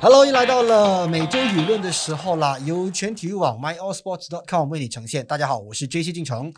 Hello，又来到了每周舆论的时候啦，由全体育网 myallsports.com 为你呈现。大家好，我是 JC 进城。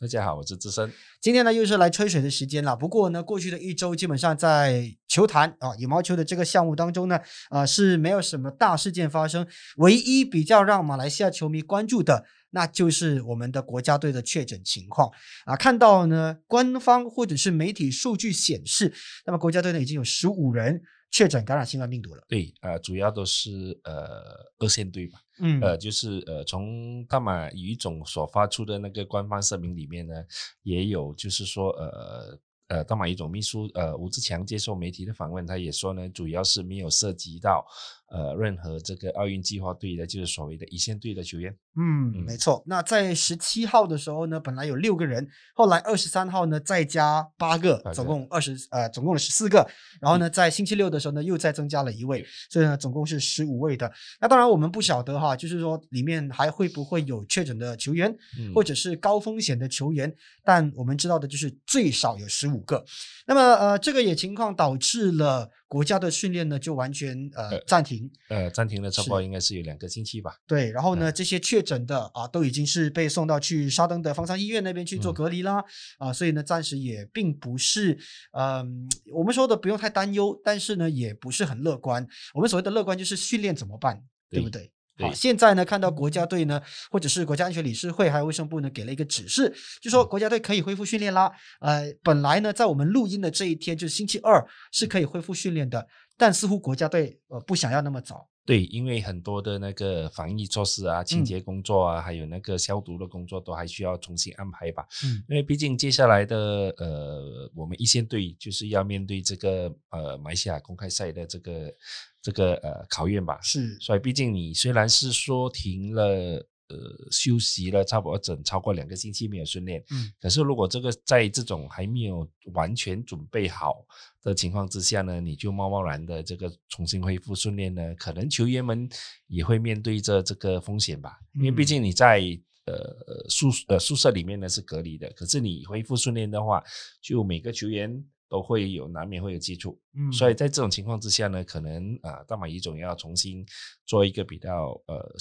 大家好，我是资深。今天呢，又是来吹水的时间了。不过呢，过去的一周基本上在球坛啊，羽毛球的这个项目当中呢，啊是没有什么大事件发生。唯一比较让马来西亚球迷关注的，那就是我们的国家队的确诊情况啊。看到呢，官方或者是媒体数据显示，那么国家队呢已经有十五人确诊感染新冠病毒了。对，呃，主要都是呃二线队吧。嗯呃，就是呃，从大马语总所发出的那个官方声明里面呢，也有就是说，呃呃，大马羽总秘书呃吴志强接受媒体的访问，他也说呢，主要是没有涉及到呃任何这个奥运计划队的，就是所谓的一线队的球员。嗯，嗯没错。那在十七号的时候呢，本来有六个人，后来二十三号呢再加八个，总共二十呃，总共十四个。然后呢，在星期六的时候呢，又再增加了一位，所以呢，总共是十五位的。那当然我们不晓得哈，就是说里面还会不会有确诊的球员，嗯或者是高风险的球员，但我们知道的就是最少有十五个。那么呃，这个也情况导致了国家的训练呢就完全呃呃暂停。呃，暂停了差不多应该是有两个星期吧。对，然后呢，嗯这些确诊的啊，都已经是被送到去沙登的方舱医院那边去做嗯隔离啦，啊，所以呢，暂时也并不是，嗯、我们说的不用太担忧，但是呢，也不是很乐观。我们所谓的乐观就是训练怎么办，对不对？好，现在呢，看到国家队呢，或者是国家安全理事会还有卫生部呢，给了一个指示，就说国家队可以恢复训练啦。呃，本来呢，在我们录音的这一天，就是星期二，是可以恢复训练的，但似乎国家队呃不想要那么早。对，因为很多的那个防疫措施啊、清嗯洁工作啊，还有那个消毒的工作，都还需要重新安排吧。嗯因为毕竟接下来的呃，我们一线队就是要面对这个呃马来西亚公开赛的这个这个呃考验吧。是，所以，毕竟你虽然是说停了呃休息了差不多整超过两个星期没有训练，嗯。可是如果这个在这种还没有完全准备好的情况之下呢，你就贸贸然的这个重新恢复训练呢，可能球员们也会面对着这个风险吧，因为毕嗯竟你在。呃，宿呃宿舍里面呢是隔离的，可是你恢复训练的话，就每个球员都会有难免会有接触，嗯，所以在这种情况之下呢，可能啊，大马乙总要重新做一个比较呃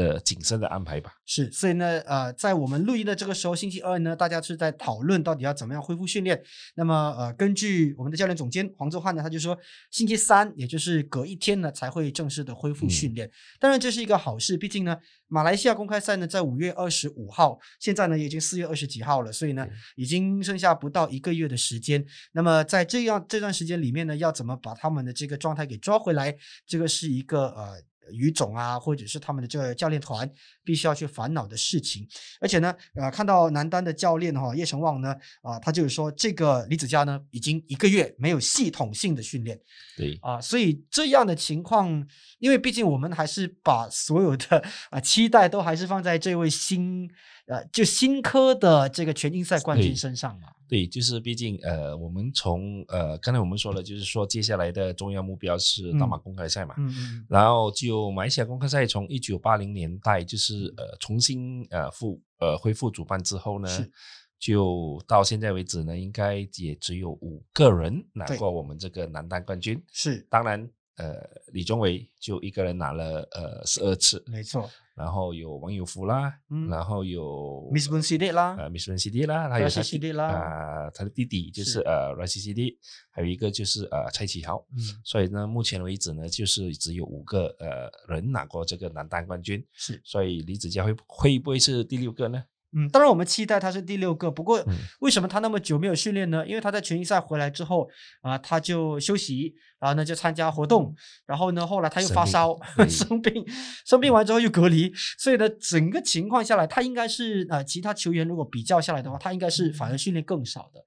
呃谨慎的安排吧。是，所以呢，呃，在我们录音的这个时候，星期二呢，大家是在讨论到底要怎么样恢复训练。那么，呃，根据我们的教练总监黄周汉呢，他就说，星期三，也就是隔一天呢，才会正式的恢复训嗯练。当然，这是一个好事，毕竟呢，马来西亚公开赛呢，在五月二十五号，现在呢，已经四月二十几号了，所以呢对，已经剩下不到一个月的时间。那么，在这样这段时间里面呢，要怎么把他们的这个状态给抓回来，这个是一个呃。于总啊，或者是他们的这个教练团必须要去烦恼的事情，而且呢，呃，看到男单的教练哈、叶成旺呢，啊、他就是说这个李子嘉呢已经一个月没有系统性的训练对，啊、所以这样的情况，因为毕竟我们还是把所有的啊、期待都还是放在这位新呃就新科的这个全英赛冠军身上嘛，对，就是毕竟呃，我们从呃刚才我们说了，就是说接下来的重要目标是大马公开赛嘛。嗯嗯然后就马来西亚公开赛从一九八零年代就是呃重新呃复呃恢复主办之后呢是，就到现在为止呢，应该也只有五个人拿过我们这个男单冠军。是当然，呃，李宗伟就一个人拿了呃十二次，没错然后有王友福啦，嗯然后有 Miss b u n c i d 啦，呃 Miss 文 CD 啦，还有他弟 Siddiq 啦啊、他的弟弟就是是呃 Rashid CD，还有一个就是呃蔡启豪。嗯所以呢，目前为止呢，就是只有五个呃人拿过这个男单冠军，是。所以李子嘉会会不会是第六个呢？嗯，当然我们期待他是第六个，不过嗯为什么他那么久没有训练呢？因为他在全英赛回来之后啊、他就休息，然后呢就参加活动，然后呢后来他又发烧，生病，生病完之后又隔离，所以呢整个情况下来，他应该是呃其他球员如果比较下来的话，他应该是反而训练更少的，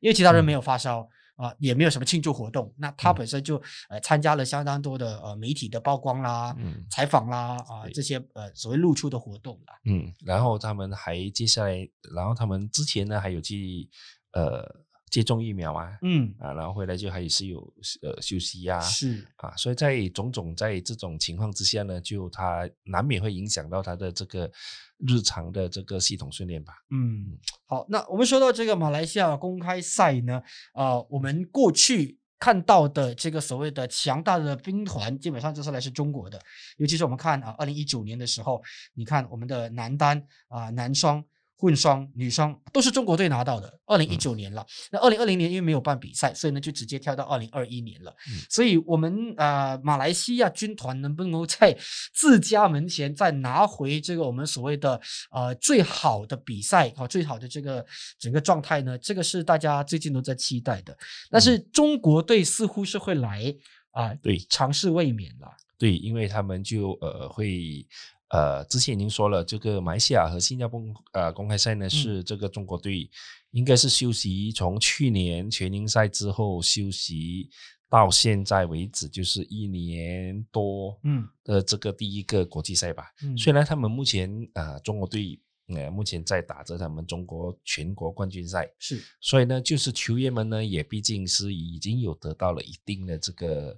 因为其他人没有发烧。啊、也没有什么庆祝活动，那他嗯。本身就呃参加了相当多的呃媒体的曝光啦、嗯采访啦啊、对这些呃所谓露出的活动啦。嗯，然后他们还接下来，然后他们之前呢还有去呃接种疫苗啊，嗯，啊，然后回来就还是有呃休息呀、是啊，所以在种种在这种情况之下呢，就他难免会影响到他的这个日常的这个系统训练吧。嗯，好，那我们说到这个马来西亚公开赛呢，呃，我们过去看到的这个所谓的强大的兵团，基本上这次来是中国的，尤其是我们看啊，二零一九年的时候，你看我们的男单啊、男双。混双、女双都是中国队拿到的。二零一九年了，那二零二零年因为没有办比赛，所以呢就直接跳到二零二一年了。嗯所以我们呃马来西亚军团能不能够在自家门前再拿回这个我们所谓的呃最好的比赛啊、最好的这个整个状态呢？这个是大家最近都在期待的。但是中国队似乎是会来啊、对尝试卫冕了。对，因为他们就呃会呃之前已经说了，这个马来西亚和新加坡呃公开赛呢是这个中国队应该是休息，从去年全英赛之后休息到现在为止，就是一年多嗯。的这个第一个国际赛吧。嗯。虽然他们目前呃中国队呃目前在打着他们中国全国冠军赛，是。所以呢，就是球员们呢也毕竟是已经有得到了一定的这个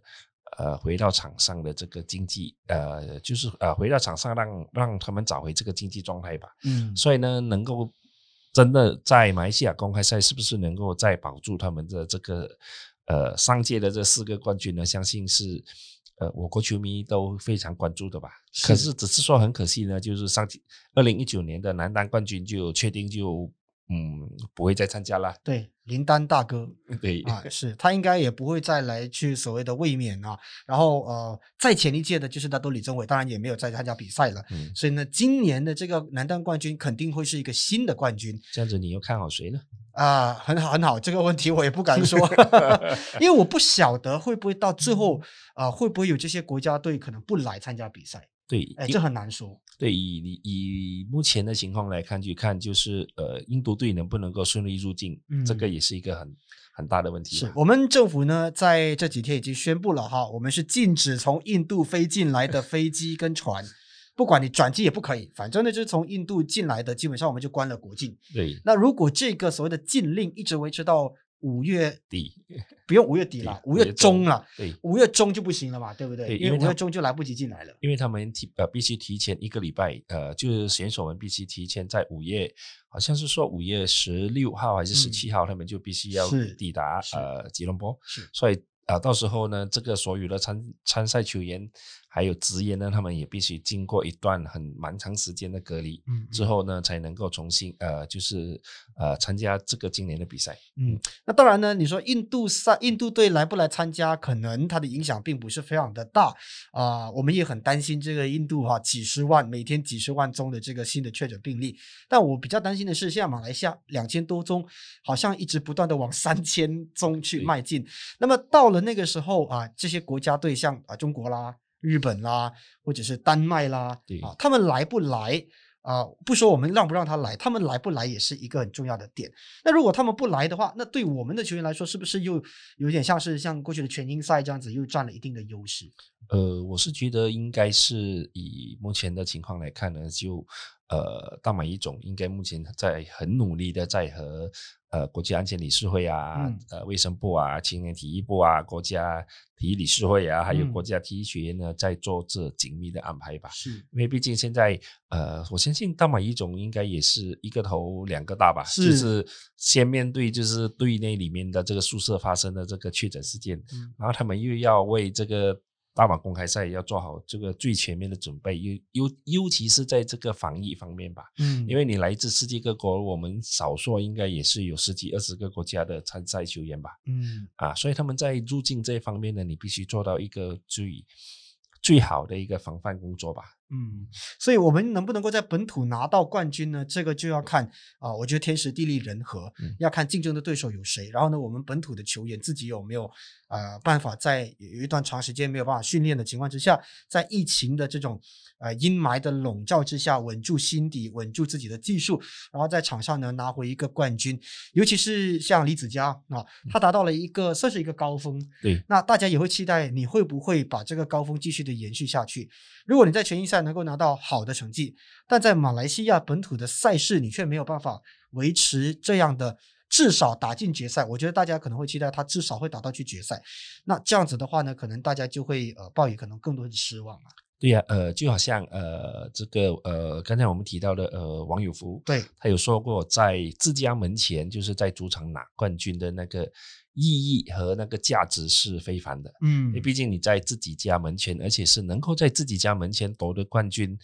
呃回到场上的这个经济呃就是呃回到场上让让他们找回这个经济状态吧。嗯所以呢，能够真的在马来西亚公开赛是不是能够再保住他们的这个呃上届的这四个冠军呢？相信是呃我国球迷都非常关注的吧。是可是只是说很可惜呢，就是上届二零一九年的男单冠军就确定就嗯不会再参加了。对林丹大哥。对，啊，是他应该也不会再来去所谓的卫冕啊。然后呃，再前一届的就是大都李宗伟，当然也没有再参加比赛了。嗯，所以呢，今年的这个男单冠军肯定会是一个新的冠军这样子你又看好谁呢？啊，很好很好。这个问题我也不敢说，因为我不晓得会不会到最后啊、会不会有这些国家队可能不来参加比赛？对，哎，这很难说。对以以以目前的情况来看，去看就是呃印度队能不能够顺利入境，这个嗯也是一个很很大的问题。是我们政府呢，在这几天已经宣布了哈，我们是禁止从印度飞进来的飞机跟船，不管你转机也不可以，反正呢就是从印度进来的，基本上我们就关了国境。对，那如果这个所谓的禁令一直维持到五月底不用五月底了，五月中中了，对，五月中就不行了嘛，对不对？因为五月中就来不及进来了。因为他们提呃必须提前一个礼拜，呃，就是选手们必须提前在五月，好像是说五月十六号还是十七号，他们就必须要抵达呃吉隆坡，是所以啊、呃到时候呢，这个所有的参参赛球员还有职业呢，他们也必须经过一段很蛮长时间的隔离。嗯，之后呢，才能够重新呃，就是呃参加这个今年的比赛。嗯，那当然呢，你说印度赛印度队来不来参加，可能它的影响并不是非常的大啊、我们也很担心这个印度哈、几十万每天几十万宗的这个新的确诊病例。但我比较担心的是，现在马来西亚两千多宗，好像一直不断的往三千宗去对迈进。那么到了那个时候啊，这些国家队像啊中国啦、日本啦，或者是丹麦啦对，啊，他们来不来？啊、不说我们让不让他来，他们来不来也是一个很重要的点。那如果他们不来的话，那对我们的球员来说，是不是又有点像是像过去的全英赛这样子，又占了一定的优势？呃，我是觉得应该是以目前的情况来看呢，就呃大马一种应该目前在很努力的在和呃国际安全理事会啊、嗯。呃卫生部啊、青年体育部啊、国家体育理事会啊，还有嗯。国家体育学院呢，在做这紧密的安排吧。是。因为毕竟现在，呃，我相信大马一种应该也是一个头两个大吧，是就是。先面对就是队内里面的这个宿舍发生的这个确诊事件，嗯。然后他们又要为这个大马公开赛要做好这个最全面的准备，尤尤尤其是在这个防疫方面吧，嗯。因为你来自世界各国，我们少说应该也是有十几二十个国家的参赛球员吧，嗯。啊，所以他们在入境这一方面呢，你必须做到一个最最好的一个防范工作吧。嗯，所以我们能不能够在本土拿到冠军呢？这个就要看啊、我觉得天时地利人和，嗯要看竞争的对手有谁。然后呢，我们本土的球员自己有没有呃办法在有一段长时间没有办法训练的情况之下，在疫情的这种呃阴霾的笼罩之下，稳住心底，稳住自己的技术，然后在场上呢拿回一个冠军。尤其是像李子嘉啊，他达到了一个算是一个高峰，对，那大家也会期待你会不会把这个高峰继续的延续下去。如果你在全英赛能够拿到好的成绩，但在马来西亚本土的赛事你却没有办法维持这样的。至少打进决赛，我觉得大家可能会期待他至少会打到去决赛。那这样子的话呢，可能大家就会呃抱以可能更多的失望啊。对呀、呃，就好像呃，这个呃，刚才我们提到的呃，王友福，对，他有说过，在自家门前，就是在主场拿冠军的那个意义和那个价值是非凡的。嗯因为毕竟你在自己家门前，而且是能够在自己家门前夺得冠军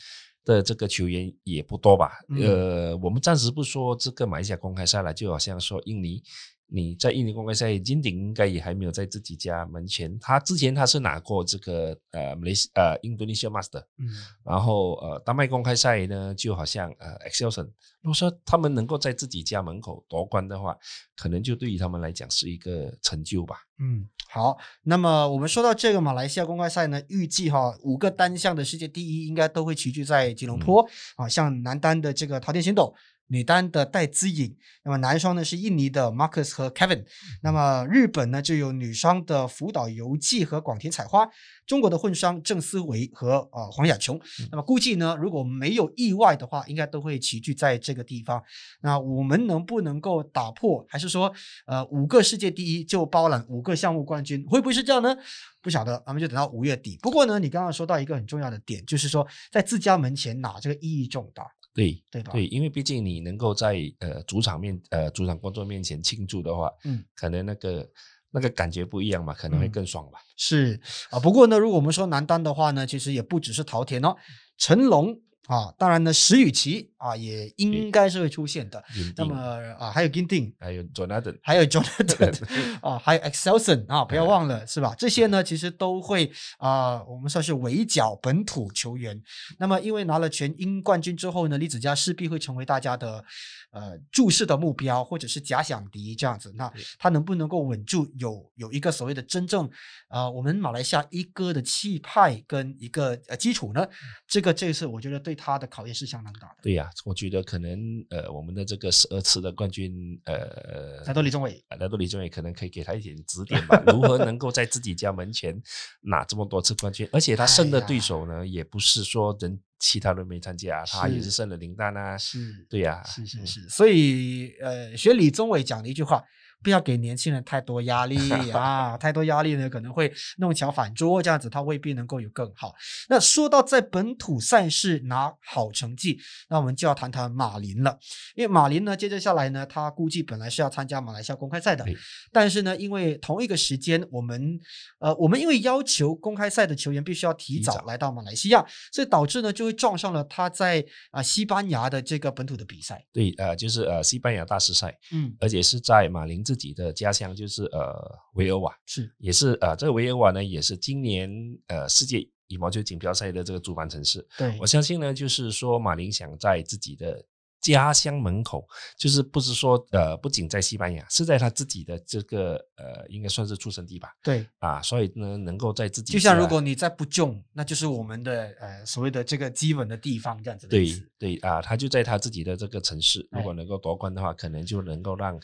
的这个球员也不多吧？嗯呃，我们暂时不说这个马来西亚公开赛了，就好像说印尼。你在印尼公开赛，金鼎应该也还没有在自己家门前。他之前他是拿过这个呃马来西呃印度尼西亚 Master，嗯然后呃，丹麦公开赛呢，就好像呃 Excelson，如果说他们能够在自己家门口夺冠的话，可能就对于他们来讲是一个成就吧。嗯，好。那么我们说到这个马来西亚公开赛呢，预计哈五个单项的世界第一应该都会齐聚在吉隆坡、啊，像男单的这个桃田贤斗。女单的戴资颖，那么男双呢是印尼的 Marcus 和 Kevin，那么日本呢就有女双的福岛由纪和广田彩花，中国的混双郑思维和呃黄雅琼。那么估计呢，如果没有意外的话，应该都会齐聚在这个地方。那我们能不能够打破，还是说呃五个世界第一就包揽五个项目冠军，会不会是这样呢？不晓得，咱们就等到五月底。不过呢，你刚刚说到一个很重要的点，就是说在自家门前拿这个意义重大，对对吧？对，因为毕竟你能够在呃主场面呃主场观众面前庆祝的话，嗯，可能那个那个感觉不一样嘛，可能会嗯更爽吧。是啊，不过呢，如果我们说男单的话呢，其实也不只是陶田哦，成龙啊，当然呢，石宇奇啊，也应该是会出现的。那么啊，还有 Ginting，还有 Jonathan，还有 Jonathan 啊，还有 Excelson 啊，不要忘了是吧？这些呢，其实都会啊、我们算是围剿本土球员。那么，因为拿了全英冠军之后呢，李子嘉势必会成为大家的呃注视的目标，或者是假想敌这样子。那他能不能够稳住有有一个所谓的真正呃我们马来西亚一哥的气派跟一个呃基础呢？这个这次我觉得对他的考验是相当大的。对呀、我觉得可能呃我们的这个十二次的冠军呃来到李宗伟，来到李宗伟可能可以给他一点指点吧，如何能够在自己家门前拿这么多次冠军，而且他胜的对手呢，也不是说人其他人没参加，他也是是胜了林丹啊，是对呀、嗯是是是，所以呃，学李宗伟讲的一句话，不要给年轻人太多压力 啊，太多压力呢可能会弄巧反拙，这样子他未必能够有更好。那说到在本土赛事拿好成绩，那我们就要谈谈马林了，因为马林呢，接着下来呢，他估计本来是要参加马来西亚公开赛的，但是呢，因为同一个时间，我们呃，我们因为要求公开赛的球员必须要提提早。早来到马来西亚，所以导致呢就会撞上了他在啊、西班牙的这个本土的比赛。对，呃，就是呃西班牙大师赛，嗯，而且是在马林自己的家乡，就是呃维尔瓦，是。也是呃这个维尔瓦呢，也是今年呃世界羽毛球锦标赛的这个主办城市。对。我，相信呢，就是说马林想在自己的家乡门口，就是不是说呃不仅在西班牙，是在他自己的这个呃应该算是出生地吧对，啊，所以呢能够在自己就像如果你在不中，那就是我们的呃所谓的这个基本的地方这样子的对。对啊，他就在他自己的这个城市，如果哎能够夺冠的话，可能就能够让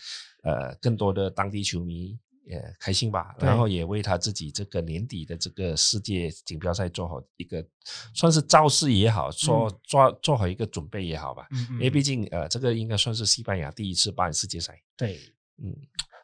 呃更多的当地球迷呃开心吧，然后也为他自己这个年底的这个世界锦标赛做好一个算是造势也好，做嗯。做做好一个准备也好吧，嗯嗯因为毕竟呃这个应该算是西班牙第一次办世界赛，对。嗯，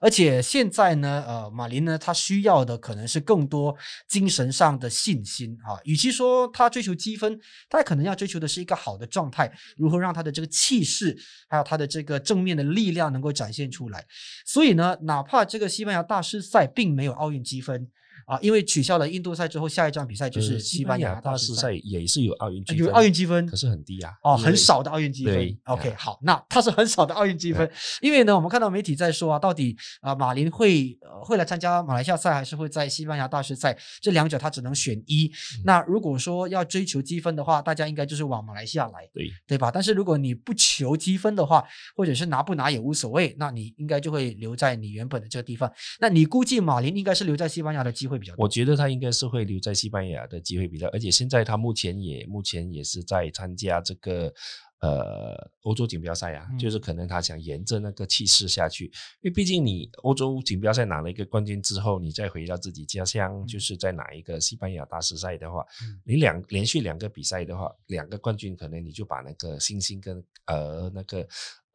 而且现在呢，呃，马林呢，他需要的可能是更多精神上的信心啊。与其说他追求积分，他可能要追求的是一个好的状态，如何让他的这个气势，还有他的这个正面的力量能够展现出来。所以呢，哪怕这个西班牙大师赛并没有奥运积分啊，因为取消了印度赛之后，下一站比赛就呃是西班牙大师师赛也是有奥运积分，有奥运积分，可是很低啊，哦，很少的奥运积分对。OK，啊好，那它是很少的奥运积分，因为呢，我们看到媒体在说啊，到底啊、马林会呃会来参加马来西亚赛，还是会在西班牙大师赛？这两者他只能选一。嗯那如果说要追求积分的话，大家应该就是往马来西亚来，对对吧？但是如果你不求积分的话，或者是拿不拿也无所谓，那你应该就会留在你原本的这个地方。那你估计马林应该是留在西班牙的机会比较多。我觉得他应该是会留在西班牙的机会比较，而且现在他目前也目前也是在参加这个呃欧洲锦标赛啊，嗯就是可能他想沿着那个气势下去，因为毕竟你欧洲锦标赛拿了一个冠军之后，你再回到自己家乡，就是在拿一个西班牙大师赛的话，嗯。你两连续两个比赛的话，两个冠军可能你就把那个信心跟呃那个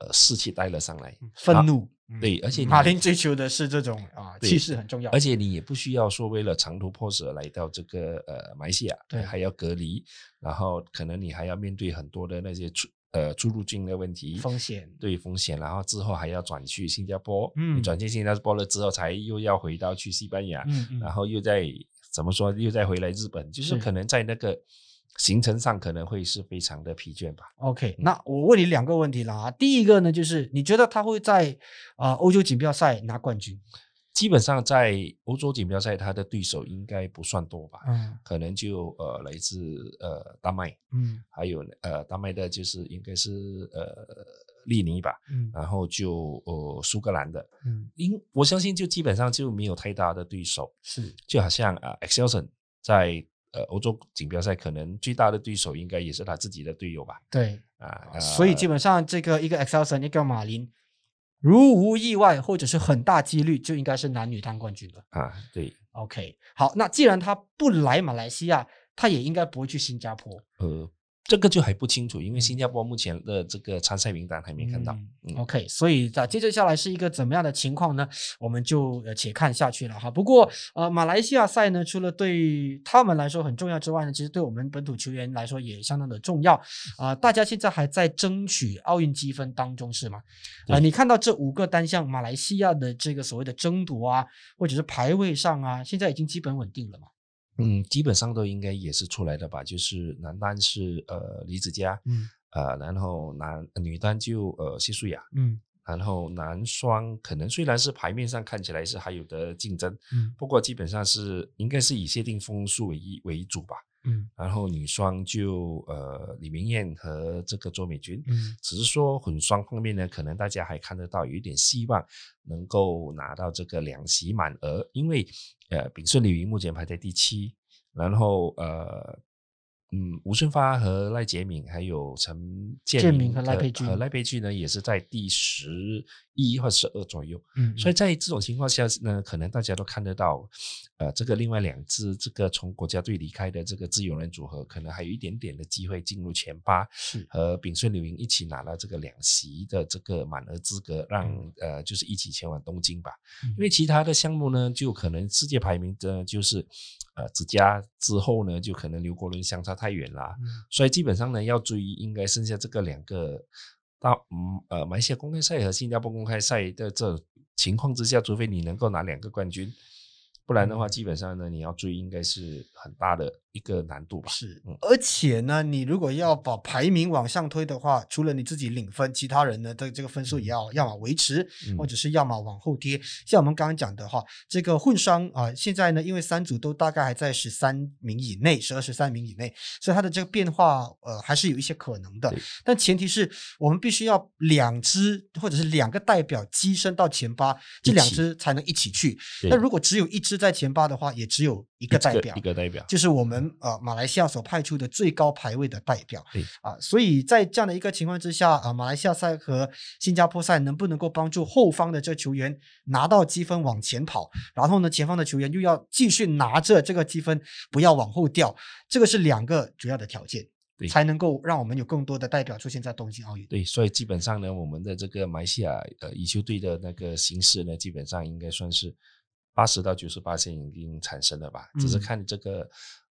呃士气带了上来，愤怒，嗯对，而且你马林追求的是这种啊对气势很重要。而且你也不需要说为了长途跋涉来到这个呃马来西亚，对还要隔离，然后可能你还要面对很多的那些出呃出入境的问题风险。对风险，然后之后还要转去新加坡，嗯。你转去新加坡了之后，才又要回到去西班牙，嗯嗯。然后又再怎么说，又再回来日本，就是是可能在那个行程上可能会是非常的疲倦吧。OK，那我问你两个问题了啊。第一个呢，就是你觉得他会在啊、呃欧洲锦标赛拿冠军？基本上在欧洲锦标赛，他的对手应该不算多吧，嗯可能就呃来自呃丹麦，嗯还有呃丹麦的就是应该是呃利尼吧，嗯然后就呃苏格兰的，嗯，因我相信就基本上就没有太大的对手，是就好像啊 Excelson 在呃欧洲锦标赛可能最大的对手应该也是他自己的队友吧，对，啊，呃所以基本上这个一个 Excelson 一个马林，如无意外或者是很大几率，就应该是男女单冠军了。啊对 OK，好，那既然他不来马来西亚，他也应该不会去新加坡。呃这个就还不清楚，因为新加坡目前的这个参赛名单还没看到，嗯嗯 OK，所以啊，接着下来是一个怎么样的情况呢？我们就呃且看下去了哈。不过呃，马来西亚赛呢，除了对他们来说很重要之外呢，其实对我们本土球员来说也相当的重要啊、大家现在还在争取奥运积分当中是吗？啊、对你看到这五个单项，马来西亚的这个所谓的争夺啊，或者是排位上啊，现在已经基本稳定了嘛？嗯，基本上都应该也是出来的吧，就是男单是呃李子嘉，嗯。呃，然后男女单就呃谢淑雅，嗯。然后男双可能虽然是牌面上看起来是还有的竞争，嗯不过基本上是应该是以谢定峰数为一为主吧。嗯。然后女双就呃李明艳和这个周美君，嗯。只是说混双方面呢，可能大家还看得到有一点希望能够拿到这个两席满额，因为呃丙顺李云目前排在第七，然后呃。嗯，吴顺发和赖杰敏还有陈建建明明和赖佩君和赖佩君呢，也是在第十一或十二左右。嗯，所以在这种情况下呢，可能大家都看得到，呃，这个另外两支这个从国家队离开的这个自由人组合，可能还有一点点的机会进入前八，是。和炳顺刘莹一起拿了这个两席的这个满额资格，让、嗯。呃就是一起前往东京吧。嗯。因为其他的项目呢，就可能世界排名的就是呃之家之后呢，就可能刘国伦相差太远啦，嗯。所以基本上呢，要追应该剩下这个两个大嗯呃马来西亚公开赛和新加坡公开赛的这情况之下，除非你能够拿两个冠军，不然的话，嗯。基本上呢，你要追应该是很大的一个难度吧。是嗯，而且呢，你如果要把排名往上推的话，除了你自己领分，其他人呢的这个分数也要要么维持，嗯或者是要么往后跌。像我们刚刚讲的哈，这个混双啊、现在呢，因为三组都大概还在十三名以内，十二十三名以内，所以它的这个变化呃还是有一些可能的。但前提是我们必须要两支或者是两个代表跻身到前八，这两支才能一起去。那如果只有一支在前八的话，也只有一个代表一。个代表，就是我们呃马来西亚所派出的最高排位的代表。对。啊，所以在这样的一个情况之下啊，马来西亚赛和新加坡赛能不能够帮助后方的这球员拿到积分往前跑，然后呢前方的球员又要继续拿着这个积分不要往后掉，这个是两个主要的条件对，才能够让我们有更多的代表出现在东京奥运。对，所以基本上呢，我们的这个马来西亚呃羽球队的那个形势呢，基本上应该算是八十到九十八线已经产生了吧，只是嗯。看这个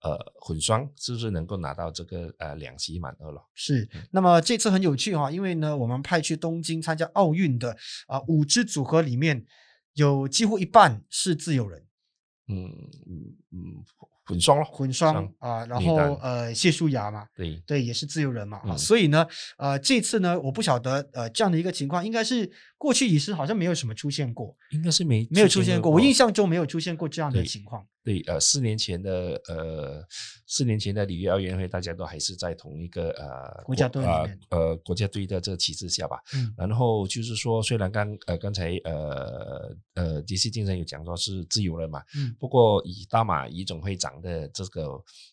呃混双是不是能够拿到这个呃两席满二了。是嗯，那么这次很有趣哈，因为呢，我们派去东京参加奥运的啊、五支组合里面，有几乎一半是自由人。嗯嗯嗯，混双了，混双双啊、然后呃谢淑雅嘛，对对，也是自由人嘛啊，嗯所以呢，呃，这次呢，我不晓得呃这样的一个情况，应该是过去也是好像没有什么出现过，应该是没没有出现过，我印象象中没有出现过这样的情况。对呃四年前的呃四年前的里约奥运会，大家都还是在同一个呃国家队里呃国家队的这个旗帜下吧。嗯然后就是说，虽然刚呃刚才呃呃杰西精神有讲说是自由人嘛，嗯不过以大马乙总会长的这个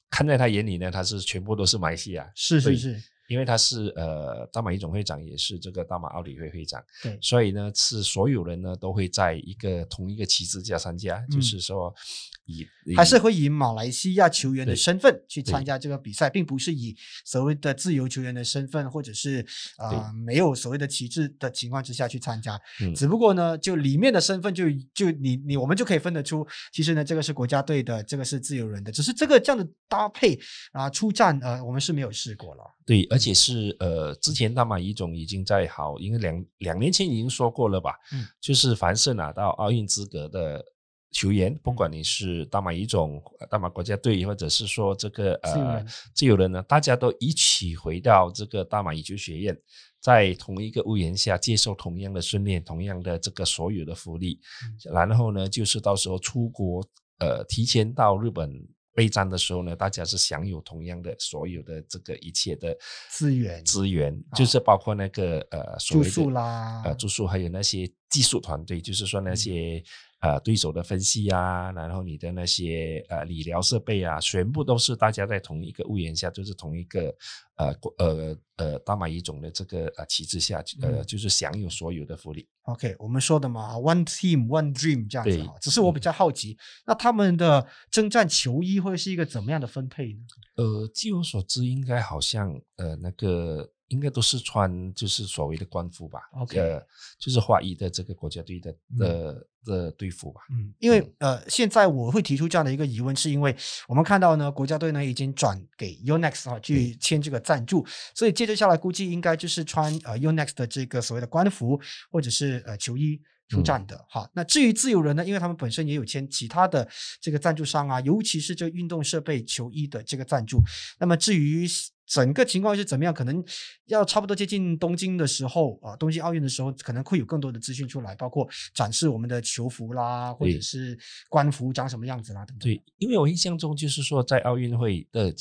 看在他眼里呢，他是全部都是马来西亚，是是是，因为他是呃大马一总会长，也是这个大马奥理会会长，对，所以呢是所有人呢都会在一个同一个旗帜下参加，嗯。就是说以还是会以马来西亚球员的身份去参加这个比赛，并不是以所谓的自由球员的身份，或者是啊、呃没有所谓的旗帜的情况之下去参加。嗯只不过呢，就里面的身份就就你你我们就可以分得出，其实呢，这个是国家队的，这个是自由人的，只是这个这样的搭配啊、出战呃，我们是没有试过了。对，而且是呃，之前大马乙种已经在好，因为两两年前已经说过了吧，嗯，就是凡是拿到奥运资格的球员，不嗯管你是大马乙种、呃大马国家队，或者是说这个呃自由人呢，大家都一起回到这个大马羽球学院，在同一个屋檐下接受同样的训练，同样的这个所有的福利，嗯。然后呢，就是到时候出国，呃，提前到日本。备战的时候呢，大家是享有同样的所有的这个一切的资源。资源，啊。就是包括那个呃所谓的住宿啦。呃住宿，还有那些技术团队，就是说那嗯。些、呃对手的分析啊，然后你的那些呃理疗设备啊，全部都是大家在同一个屋檐下，就是同一个呃呃呃大马乙种的这个呃旗帜下，呃嗯就是享有所有的福利。OK，我们说的嘛，One Team One Dream 这样子。只是我比较好奇，那他们的征战球衣会是一个怎么样的分配呢？呃，据我所知，应该好像呃那个应该都是穿就是所谓的官服吧 OK 呃，就是华裔的这个国家队的嗯的的队服吧。嗯，因为呃，现在我会提出这样的一个疑问，是因为我们看到呢，国家队呢已经转给 Unex 啊去签这个赞助，所以接着下来估计应该就是穿呃 Unex 的这个所谓的官服或者是呃球衣。出战的哈，那至于自由人呢，因为他们本身也有签其他的这个赞助商啊，尤其是这运动设备球衣的这个赞助。那么至于整个情况是怎么样，可能要差不多接近东京的时候啊，东京奥运的时候，可能会有更多的资讯出来，包括展示我们的球服啦，或者是官服长什么样子啦等等。对，因为我印象中就是说，在奥运会的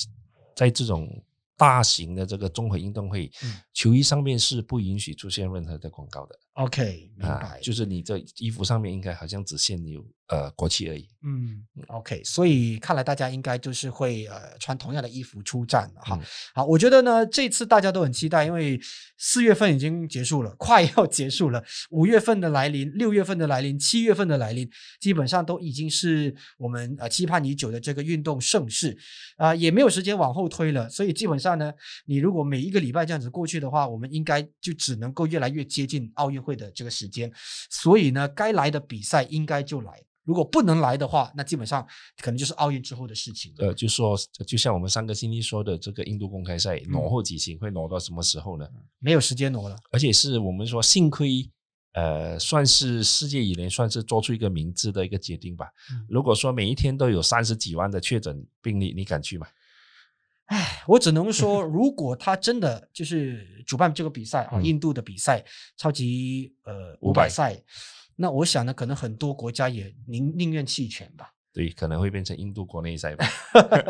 在这种大型的这个综合运动会，嗯球衣上面是不允许出现任何的广告的，OK，明啊白。，就是你这衣服上面应该好像只限有呃国旗而已。嗯，OK，所以看来大家应该就是会呃穿同样的衣服出战了哈。嗯好，我觉得呢这次大家都很期待，因为四月份已经结束了，快要结束了，五月份的来临，六月份的来临，七月份的来临，基本上都已经是我们呃期盼已久的这个运动盛世啊、也没有时间往后推了，所以基本上呢，你如果每一个礼拜这样子过去的话，我们应该就只能够越来越接近奥运会的这个时间，所以呢，该来的比赛应该就来。如果不能来的话，那基本上可能就是奥运之后的事情了。呃，就说就像我们上个星期说的，这个印度公开赛嗯挪后举行会挪到什么时候呢？没有时间挪了。而且是我们说，幸亏呃，算是世界羽联算是做出一个明智的一个决定吧。嗯如果说每一天都有三十几万的确诊病例，你敢去吗？唉，我只能说，如果他真的就是主办这个比赛啊，嗯印度的比赛，超级呃五500百赛，那我想呢，可能很多国家也宁宁愿弃权吧。对，可能会变成印度国内赛吧。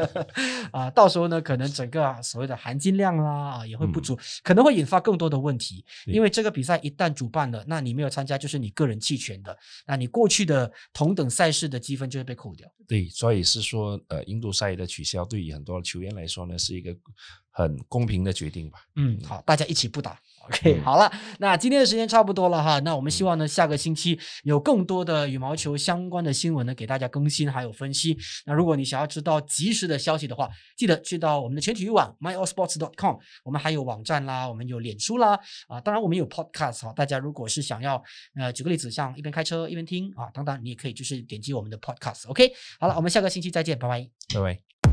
啊，到时候呢，可能整个啊所谓的含金量啦啊也会不嗯足，可能会引发更多的问题。因为这个比赛一旦主办了，那你没有参加，就是你个人弃权的，那你过去的同等赛事的积分就会被扣掉。对，所以是说，呃，印度赛的取消对于很多球员来说呢，是一个很公平的决定吧。嗯，好，大家一起不打。OK，、嗯好了，那今天的时间差不多了哈。那我们希望呢，下个星期有更多的羽毛球相关的新闻呢，给大家更新还有分析。那如果你想要知道及时的消息的话，记得去到我们的全体育网 myallsports.com，我们还有网站啦，我们有脸书啦，啊，当然我们有 podcast 哈。大家如果是想要呃，举个例子，像一边开车一边听啊，等等，你也可以就是点击我们的 podcast。OK，好了，我们下个星期再见，拜拜。各位。